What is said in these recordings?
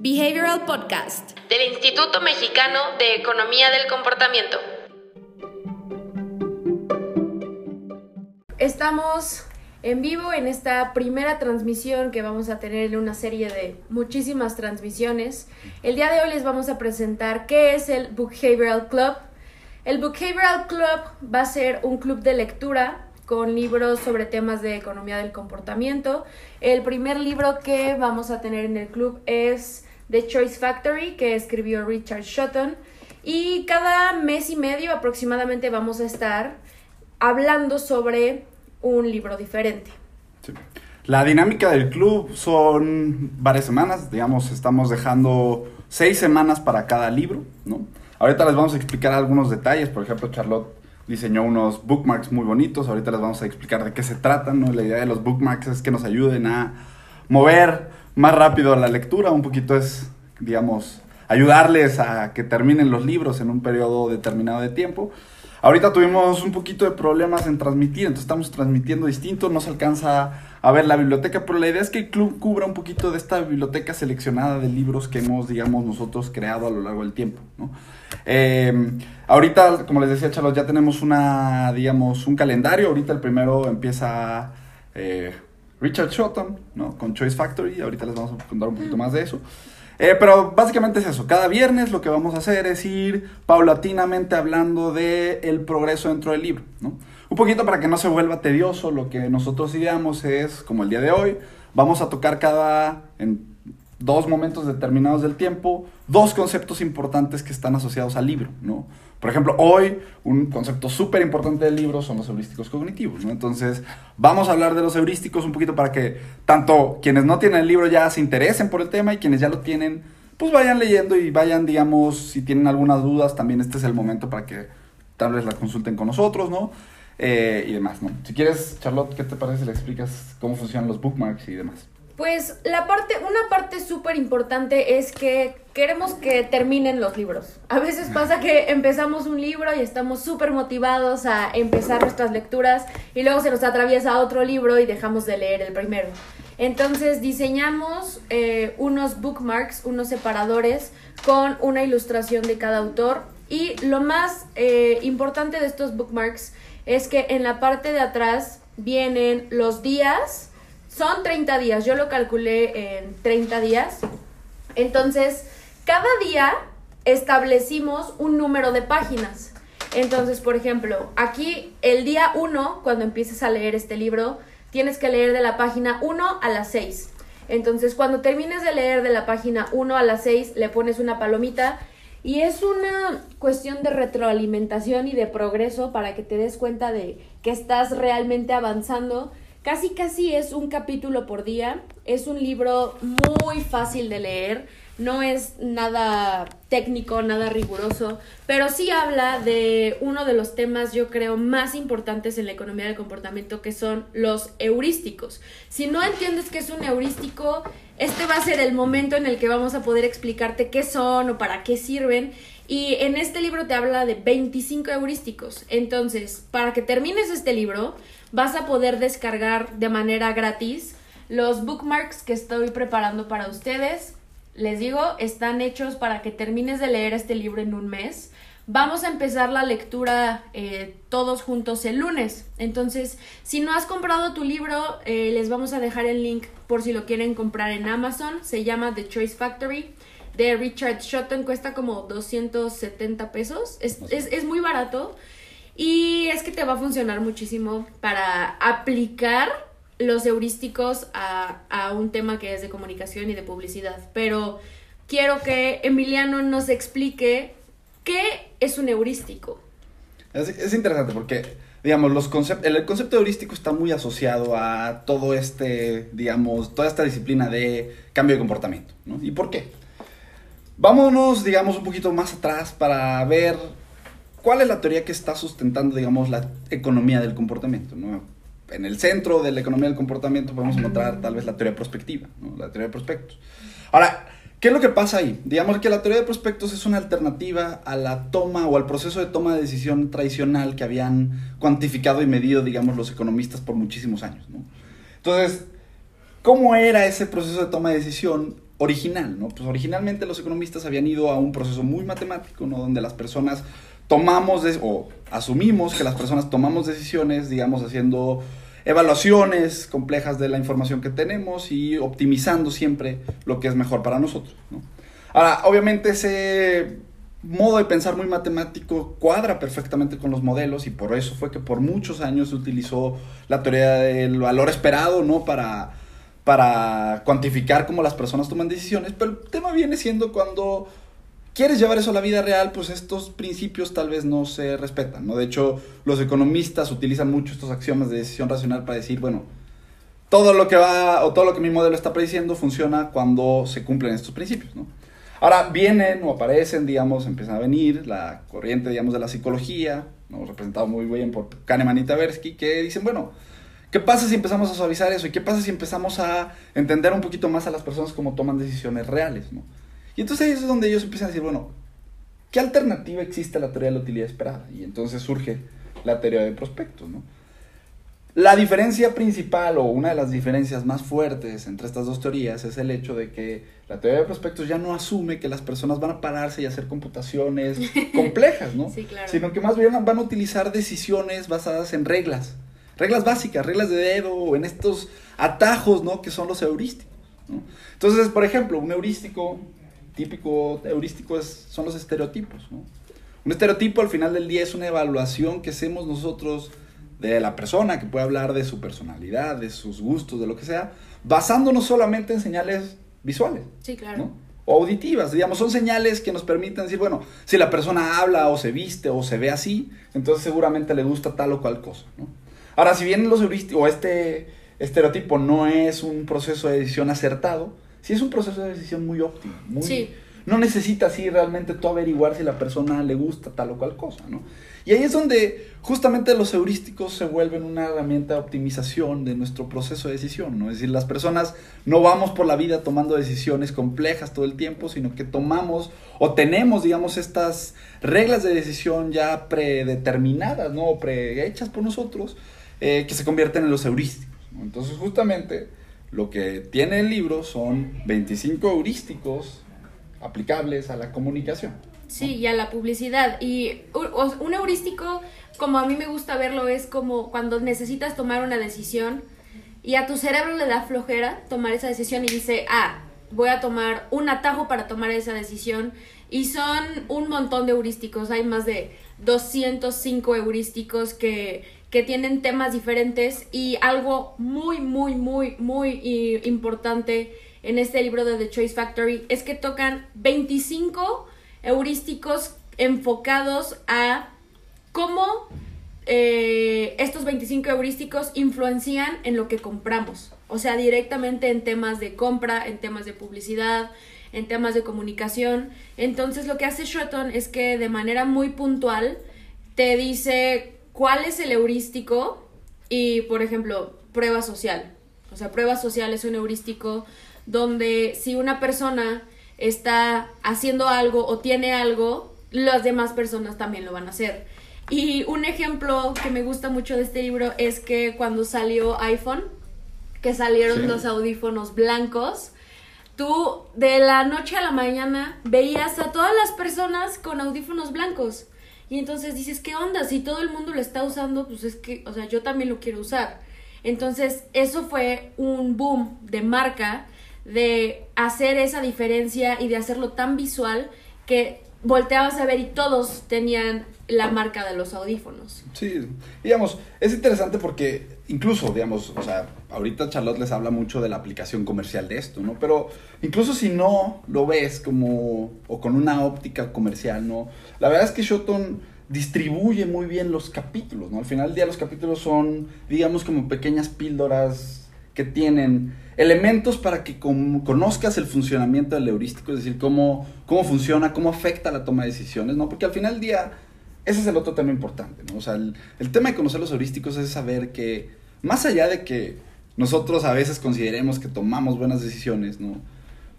Behavioral Podcast del Instituto Mexicano de Economía del Comportamiento. Estamos en vivo en esta primera transmisión que vamos a tener en una serie de muchísimas transmisiones. El día de hoy les vamos a presentar qué es el Behavioral Club. El Behavioral Club va a ser un club de lectura con libros sobre temas de economía del comportamiento. El primer libro que vamos a tener en el club es The Choice Factory, que escribió Richard Shotton. Y cada mes y medio aproximadamente vamos a estar hablando sobre un libro diferente. La dinámica del club son varias semanas, digamos, estamos dejando seis semanas para cada libro, ¿no? Ahorita les vamos a explicar algunos detalles, por ejemplo, Charlotte diseñó unos bookmarks muy bonitos, ahorita les vamos a explicar de qué se tratan, ¿no? La idea de los bookmarks es que nos ayuden a mover más rápido la lectura, un poquito es, digamos, ayudarles a que terminen los libros en un periodo determinado de tiempo. Ahorita tuvimos un poquito de problemas en transmitir, entonces estamos transmitiendo distinto, no se alcanza a ver la biblioteca, pero la idea es que el club cubra un poquito de esta biblioteca seleccionada de libros que hemos, digamos, nosotros creado a lo largo del tiempo, ¿no? Eh, ahorita, como les decía Charlos, ya tenemos una, digamos, un calendario, ahorita el primero empieza... Eh, Richard Shotton, ¿no? Con Choice Factory, ahorita les vamos a contar un poquito más de eso. Eh, pero básicamente es eso, cada viernes lo que vamos a hacer es ir paulatinamente hablando de progreso dentro del libro, ¿no? Un poquito para que no se vuelva tedioso, lo que nosotros ideamos es, como el día de hoy, vamos a tocar cada, dos momentos determinados del tiempo, dos conceptos importantes que están asociados al libro, ¿no? Por ejemplo, hoy un concepto súper importante del libro son los heurísticos cognitivos, ¿no? Entonces, vamos a hablar de los heurísticos un poquito para que tanto quienes no tienen el libro ya se interesen por el tema y quienes ya lo tienen, pues vayan leyendo y vayan, digamos, si tienen algunas dudas, también este es el momento para que tal vez la consulten con nosotros, ¿no? Eh, y demás, ¿no? Si quieres, Charlotte, ¿qué te parece si le explicas cómo funcionan los bookmarks y demás? Pues la parte, una parte súper importante es que queremos que terminen los libros. A veces pasa que empezamos un libro y estamos súper motivados a empezar nuestras lecturas y luego se nos atraviesa otro libro y dejamos de leer el primero. Entonces diseñamos eh, unos bookmarks, unos separadores con una ilustración de cada autor y lo más eh, importante de estos bookmarks es que en la parte de atrás vienen los días, son 30 días, yo lo calculé en 30 días. Entonces, cada día establecimos un número de páginas. Entonces, por ejemplo, aquí el día 1, cuando empieces a leer este libro, tienes que leer de la página 1 a la 6. Entonces, cuando termines de leer de la página 1 a la 6, le pones una palomita y es una cuestión de retroalimentación y de progreso para que te des cuenta de que estás realmente avanzando Casi casi es un capítulo por día, es un libro muy fácil de leer, no es nada técnico, nada riguroso, pero sí habla de uno de los temas yo creo más importantes en la economía del comportamiento que son los heurísticos. Si no entiendes qué es un heurístico, este va a ser el momento en el que vamos a poder explicarte qué son o para qué sirven. Y en este libro te habla de 25 heurísticos. Entonces, para que termines este libro, vas a poder descargar de manera gratis los bookmarks que estoy preparando para ustedes. Les digo, están hechos para que termines de leer este libro en un mes. Vamos a empezar la lectura eh, todos juntos el lunes. Entonces, si no has comprado tu libro, eh, les vamos a dejar el link por si lo quieren comprar en Amazon. Se llama The Choice Factory de Richard Shotton. Cuesta como 270 pesos. Es, es, es muy barato. Y es que te va a funcionar muchísimo para aplicar los heurísticos a, a, un tema que es de comunicación y de publicidad. Pero quiero que Emiliano nos explique qué es un heurístico. Es, es interesante porque, digamos, los concept el concepto heurístico está muy asociado a todo este, digamos, toda esta disciplina de cambio de comportamiento. ¿no? ¿Y por qué? Vámonos, digamos, un poquito más atrás para ver ¿Cuál es la teoría que está sustentando, digamos, la economía del comportamiento? En el centro de la economía del comportamiento podemos encontrar tal vez la teoría prospectiva, la teoría de prospectos. Ahora, ¿qué es lo que pasa ahí? Digamos que la teoría de prospectos es una alternativa a la toma o al proceso de toma de decisión tradicional que habían cuantificado y medido, digamos, los economistas por muchísimos años. Entonces, ¿cómo era ese proceso de toma de decisión? Original, ¿no? Pues originalmente los economistas habían ido a un proceso muy matemático, ¿no? Donde las personas tomamos o asumimos que las personas tomamos decisiones, digamos, haciendo evaluaciones complejas de la información que tenemos y optimizando siempre lo que es mejor para nosotros, ¿no? Ahora, obviamente ese modo de pensar muy matemático cuadra perfectamente con los modelos y por eso fue que por muchos años se utilizó la teoría del valor esperado, ¿no? Para, para cuantificar cómo las personas toman decisiones, pero el tema viene siendo cuando quieres llevar eso a la vida real, pues estos principios tal vez no se respetan, ¿no? De hecho, los economistas utilizan mucho estos axiomas de decisión racional para decir, bueno, todo lo que va o todo lo que mi modelo está prediciendo funciona cuando se cumplen estos principios. Ahora vienen o aparecen, digamos, empiezan a venir la corriente, digamos, de la psicología, ¿no? representado muy bien por Kahneman y Tversky, que dicen, bueno, ¿qué pasa si empezamos a suavizar eso? ¿Y qué pasa si empezamos a entender un poquito más a las personas cómo toman decisiones reales, ¿no? Y entonces ahí es donde ellos empiezan a decir, bueno, ¿qué alternativa existe a la teoría de la utilidad esperada? Y entonces surge la teoría de prospectos, ¿no? La diferencia principal o una de las diferencias más fuertes entre estas dos teorías es el hecho de que la teoría de prospectos ya no asume que las personas van a pararse y hacer computaciones complejas, ¿no? Sí, claro. Sino que más bien van a utilizar decisiones basadas en reglas, reglas básicas, reglas de dedo en estos atajos, ¿no? Que son los heurísticos, ¿no? Entonces, por ejemplo, un heurístico típico heurístico es, son los estereotipos. ¿no? Un estereotipo al final del día es una evaluación que hacemos nosotros de la persona, que puede hablar de su personalidad, de sus gustos, de lo que sea, basándonos solamente en señales visuales. Sí, claro. ¿no? O auditivas, digamos, son señales que nos permiten decir, bueno, si la persona habla o se viste o se ve así, entonces seguramente le gusta tal o cual cosa. ¿no? Ahora, si bien los heurísticos o este estereotipo no es un proceso de decisión acertado, sí es un proceso de decisión muy óptimo. Muy, Sí. No necesitas así realmente tú averiguar si la persona le gusta tal o cual cosa, ¿no? Y ahí es donde justamente los heurísticos se vuelven una herramienta de optimización de nuestro proceso de decisión, ¿no? Es decir, las personas no vamos por la vida tomando decisiones complejas todo el tiempo, sino que tomamos o tenemos, digamos, estas reglas de decisión ya predeterminadas, ¿no? Prehechas por nosotros, eh, que se convierten en los heurísticos. Entonces, justamente lo que tiene el libro son 25 heurísticos aplicables a la comunicación. Sí, y a la publicidad. Y un heurístico, como a mí me gusta verlo, es como cuando necesitas tomar una decisión y a tu cerebro le da flojera tomar esa decisión y dice, ah, voy a tomar un atajo para tomar esa decisión. Y son un montón de heurísticos, hay más de 205 heurísticos que, que tienen temas diferentes y algo muy, muy, muy, muy i- importante en este libro de The Choice Factory es que tocan 25 heurísticos enfocados a cómo eh, estos 25 heurísticos influencian en lo que compramos. O sea, directamente en temas de compra, en temas de publicidad, en temas de comunicación. Entonces lo que hace Shotton es que de manera muy puntual te dice cuál es el heurístico y, por ejemplo, prueba social. O sea, prueba social es un heurístico donde si una persona está haciendo algo o tiene algo, las demás personas también lo van a hacer. Y un ejemplo que me gusta mucho de este libro es que cuando salió iPhone, que salieron Sí. los audífonos blancos, tú de la noche a la mañana veías a todas las personas con audífonos blancos. Y entonces dices, ¿qué onda? Si todo el mundo lo está usando, pues es que, o sea, yo también lo quiero usar. Entonces, eso fue un boom de marca, de hacer esa diferencia y de hacerlo tan visual que volteabas a ver y todos tenían la marca de los audífonos. Sí, digamos, es interesante porque incluso, digamos, o sea, ahorita Charlotte les habla mucho de la aplicación comercial de esto, ¿no? Pero incluso si no lo ves como, o con una óptica comercial, ¿no? La verdad es que Shoton distribuye muy bien los capítulos, ¿no? Al final del día los capítulos son, digamos, como pequeñas píldoras que tienen elementos para que con- conozcas el funcionamiento del heurístico, es decir, cómo, cómo funciona, cómo afecta la toma de decisiones, ¿no? Porque al final del día, ese es el otro tema importante, ¿no? O sea, el, el tema de conocer los heurísticos es saber que, más allá de que nosotros a veces consideremos que tomamos buenas decisiones, ¿no?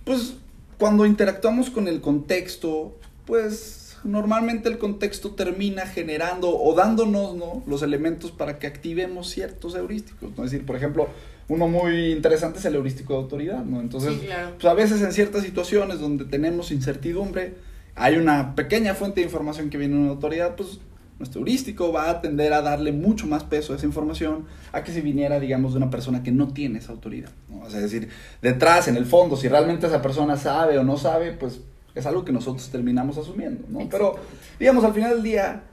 Pues cuando interactuamos con el contexto, pues normalmente el contexto termina generando o dándonos, ¿no? Los elementos para que activemos ciertos heurísticos, ¿no? Es decir, por ejemplo, uno muy interesante es el heurístico de autoridad, ¿no? Entonces, Sí, claro. pues a veces en ciertas situaciones donde tenemos incertidumbre, hay una pequeña fuente de información que viene de una autoridad, pues nuestro heurístico va a tender a darle mucho más peso a esa información a que si viniera, digamos, de una persona que no tiene esa autoridad. ¿no? O sea, es decir, detrás, en el fondo, si realmente esa persona sabe o no sabe, pues es algo que nosotros terminamos asumiendo, ¿no? Pero, digamos, al final del día,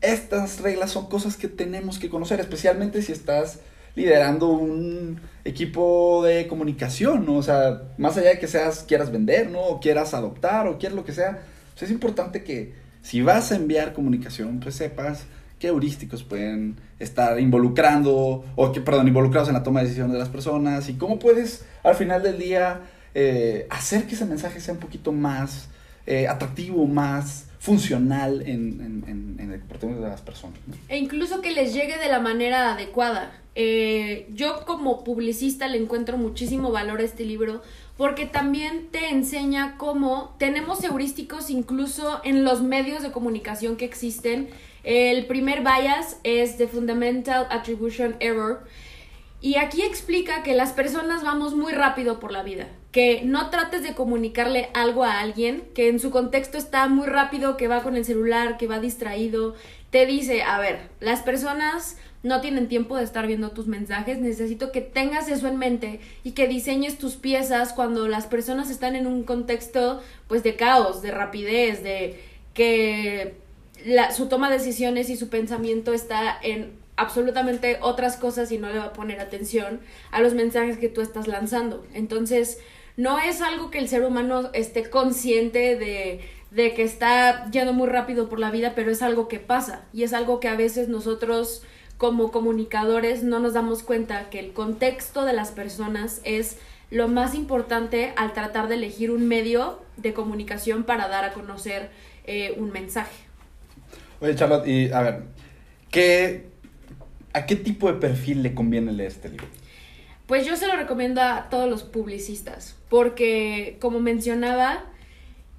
estas reglas son cosas que tenemos que conocer, especialmente si estás liderando un equipo de comunicación, ¿no? O sea, más allá de que seas, quieras vender, ¿no? O quieras adoptar, o quieras lo que sea, pues es importante que si vas a enviar comunicación, pues sepas qué heurísticos pueden estar involucrando, o que, perdón, involucrados en la toma de decisiones de las personas, y cómo puedes, al final del día, eh, hacer que ese mensaje sea un poquito más eh, atractivo, más funcional en, en, en, en el comportamiento de las personas. E incluso que les llegue de la manera adecuada. Eh, yo como publicista le encuentro muchísimo valor a este libro porque también te enseña cómo tenemos heurísticos incluso en los medios de comunicación que existen. El primer bias es The Fundamental Attribution Error. Y aquí explica que las personas vamos muy rápido por la vida, que no trates de comunicarle algo a alguien que en su contexto está muy rápido, que va con el celular, que va distraído. Te dice, a ver, las personas no tienen tiempo de estar viendo tus mensajes, necesito que tengas eso en mente y que diseñes tus piezas cuando las personas están en un contexto pues de caos, de rapidez, de que la, su toma de decisiones y su pensamiento está en absolutamente otras cosas y no le va a poner atención a los mensajes que tú estás lanzando. Entonces, no es algo que el ser humano esté consciente de, de que está yendo muy rápido por la vida, pero es algo que pasa y es algo que a veces nosotros como comunicadores no nos damos cuenta que el contexto de las personas es lo más importante al tratar de elegir un medio de comunicación para dar a conocer eh, un mensaje. Oye, Charlotte, y a ver, ¿qué, ¿a qué tipo de perfil le conviene leer este libro? Pues yo se lo recomiendo a todos los publicistas, porque como mencionaba,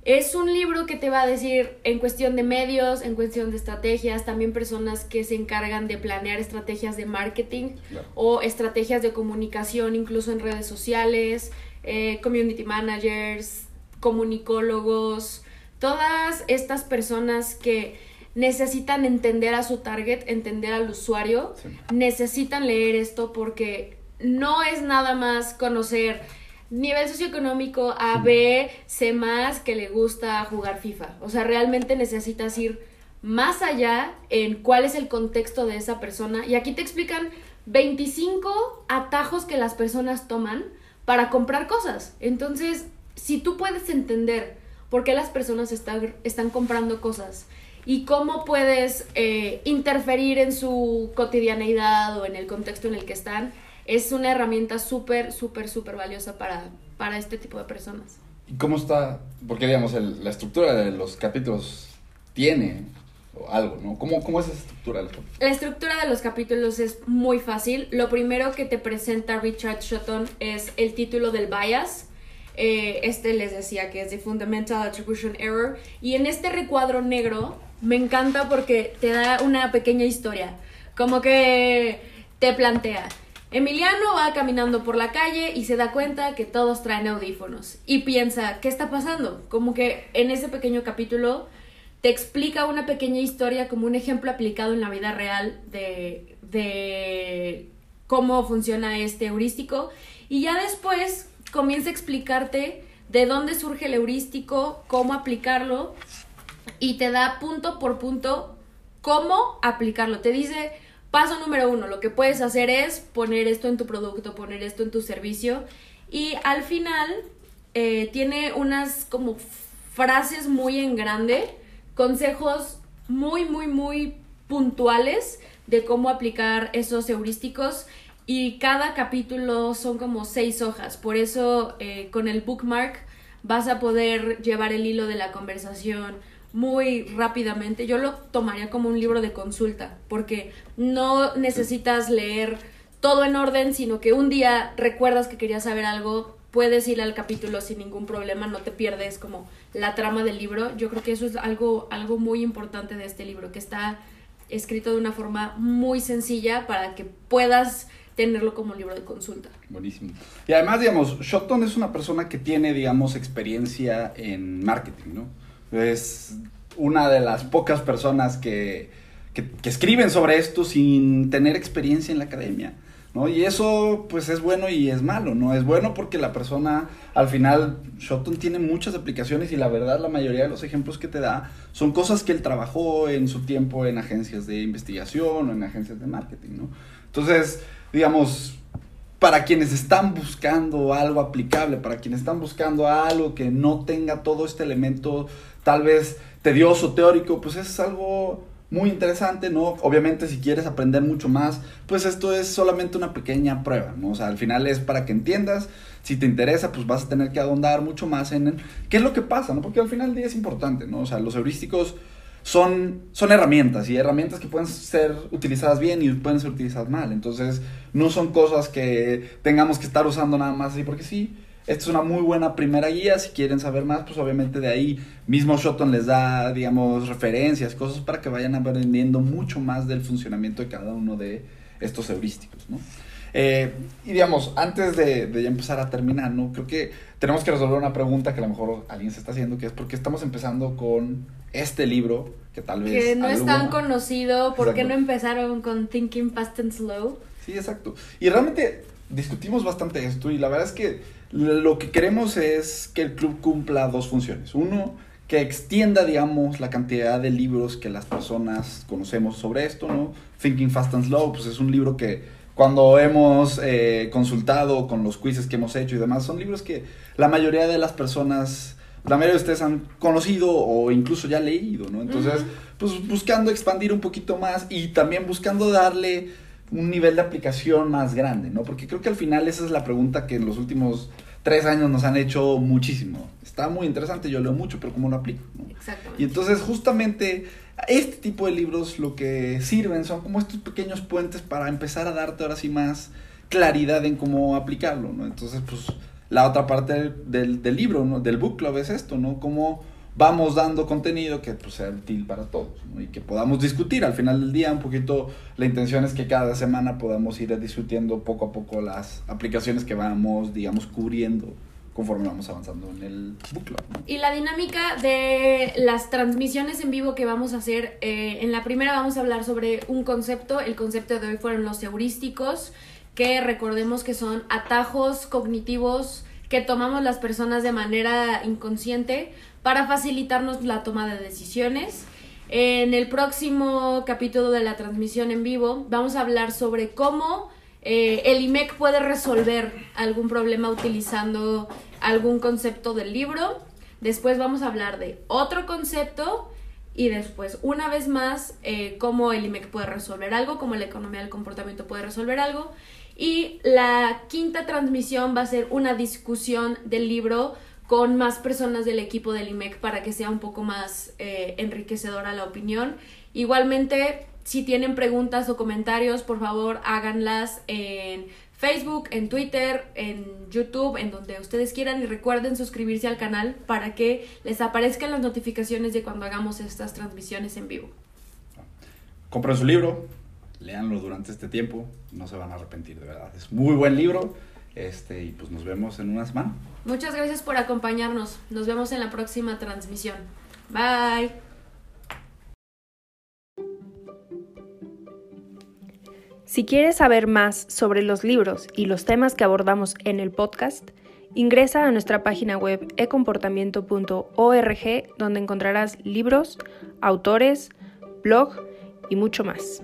es un libro que te va a decir en cuestión de medios, en cuestión de estrategias, también personas que se encargan de planear estrategias de marketing Claro. o estrategias de comunicación, incluso en redes sociales, eh, community managers, comunicólogos, todas estas personas que necesitan entender a su target, entender al usuario, Sí. necesitan leer esto porque no es nada más conocer nivel socioeconómico A, B, C más que le gusta jugar FIFA. O sea, realmente necesitas ir más allá en cuál es el contexto de esa persona. Y aquí te explican 25 atajos que las personas toman para comprar cosas. Entonces, si tú puedes entender por qué las personas están, están comprando cosas y cómo puedes eh, interferir en su cotidianeidad o en el contexto en el que están, es una herramienta súper, súper, súper valiosa para, para este tipo de personas. ¿Y cómo está? Porque, digamos, el- la estructura de los capítulos tiene algo, ¿no? ¿Cómo, cómo es esa estructura de los capítulos? La estructura de los capítulos es muy fácil. Lo primero que te presenta Richard Shotton es el título del bias. Eh, este les decía que es The Fundamental Attribution Error. Y en este recuadro negro me encanta porque te da una pequeña historia. Como que te plantea. Emiliano va caminando por la calle y se da cuenta que todos traen audífonos. Y piensa, ¿qué está pasando? Como que en ese pequeño capítulo te explica una pequeña historia como un ejemplo aplicado en la vida real de, de cómo funciona este heurístico y ya después comienza a explicarte de dónde surge el heurístico, cómo aplicarlo y te da punto por punto cómo aplicarlo. Te dice, paso número uno, lo que puedes hacer es poner esto en tu producto, poner esto en tu servicio. Y al final eh, tiene unas como frases muy en grande, consejos muy, muy, muy puntuales de cómo aplicar esos heurísticos. Y cada capítulo son como seis hojas, por eso eh, con el bookmark vas a poder llevar el hilo de la conversación muy rápidamente. Yo lo tomaría como un libro de consulta, porque no necesitas leer todo en orden, sino que un día recuerdas que querías saber algo, puedes ir al capítulo sin ningún problema, no te pierdes como la trama del libro. Yo creo que eso es algo, algo muy importante de este libro, que está escrito de una forma muy sencilla para que puedas tenerlo como libro de consulta. Buenísimo. Y además, digamos, Shotton es una persona que tiene, digamos, experiencia en marketing, ¿no? Es una de las pocas personas que, que, escriben sobre esto sin tener experiencia en la academia. ¿no? Y eso pues es bueno y es malo, ¿no? Es bueno porque la persona al final, Shotton tiene muchas aplicaciones y la verdad la mayoría de los ejemplos que te da son cosas que él trabajó en su tiempo en agencias de investigación o en agencias de marketing, ¿no? Entonces, digamos, para quienes están buscando algo aplicable, para quienes están buscando algo que no tenga todo este elemento tal vez tedioso, teórico, pues es algo muy interesante, ¿no? Obviamente si quieres aprender mucho más, pues esto es solamente una pequeña prueba, ¿no? O sea, al final es para que entiendas, si te interesa, pues vas a tener que ahondar mucho más en qué es lo que pasa, ¿no? Porque al final del día es importante, ¿no? O sea, los heurísticos son, son herramientas y herramientas que pueden ser utilizadas bien y pueden ser utilizadas mal, entonces no son cosas que tengamos que estar usando nada más así porque sí, esta es una muy buena primera guía. Si quieren saber más, pues obviamente de ahí mismo Shoton les da, digamos, referencias, cosas para que vayan aprendiendo mucho más del funcionamiento de cada uno de estos heurísticos, ¿no? Eh, y digamos, antes de, de, ya empezar a terminar, ¿no? Creo que tenemos que resolver una pregunta que a lo mejor alguien se está haciendo, que es por qué estamos empezando con este libro, que tal vez... Que no es tan conocido, ¿por qué no empezaron con Thinking Fast and Slow? Sí, exacto. Y realmente discutimos bastante esto y la verdad es que lo que queremos es que el club cumpla dos funciones. Uno, que extienda, digamos, la cantidad de libros que las personas conocemos sobre esto, ¿no? Thinking Fast and Slow, pues es un libro que cuando hemos eh, consultado con los quizzes que hemos hecho y demás, son libros que la mayoría de las personas, la mayoría de ustedes han conocido o incluso ya leído, ¿no? Entonces, pues buscando expandir un poquito más y también buscando darle un nivel de aplicación más grande, ¿no? Porque creo que al final esa es la pregunta que en los últimos tres años nos han hecho muchísimo. Está muy interesante, yo leo mucho, pero ¿cómo lo aplico? Exactamente. Y entonces justamente este tipo de libros lo que sirven son como estos pequeños puentes para empezar a darte ahora sí más claridad en cómo aplicarlo, ¿no? Entonces, pues la otra parte del, del libro, ¿no? Del book club es esto, ¿no? Cómo vamos dando contenido que pues, sea útil para todos y que podamos discutir al final del día un poquito la intención es que cada semana podamos ir discutiendo poco a poco las aplicaciones que vamos digamos cubriendo conforme vamos avanzando en el book club. Y la dinámica de las transmisiones en vivo que vamos a hacer, eh, en la primera vamos a hablar sobre un concepto, el concepto de hoy fueron los heurísticos, que recordemos que son atajos cognitivos que tomamos las personas de manera inconsciente para facilitarnos la toma de decisiones. En el próximo capítulo de la transmisión en vivo vamos a hablar sobre cómo eh, el IMEC puede resolver algún problema utilizando algún concepto del libro. Después vamos a hablar de otro concepto y después, una vez más, eh, cómo el IMEC puede resolver algo, cómo la economía del comportamiento puede resolver algo. Y la quinta transmisión va a ser una discusión del libro con más personas del equipo del IMEC para que sea un poco más eh, enriquecedora la opinión. Igualmente, si tienen preguntas o comentarios, por favor háganlas en Facebook, en Twitter, en YouTube, en donde ustedes quieran y recuerden suscribirse al canal para que les aparezcan las notificaciones de cuando hagamos estas transmisiones en vivo. Compren su libro, léanlo durante este tiempo, no se van a arrepentir de verdad. Es muy buen libro este, y pues nos vemos en una semana. Muchas gracias por acompañarnos. Nos vemos en la próxima transmisión. Bye. Si quieres saber más sobre los libros y los temas que abordamos en el podcast, ingresa a nuestra página web ecomportamiento.org donde encontrarás libros, autores, blog y mucho más.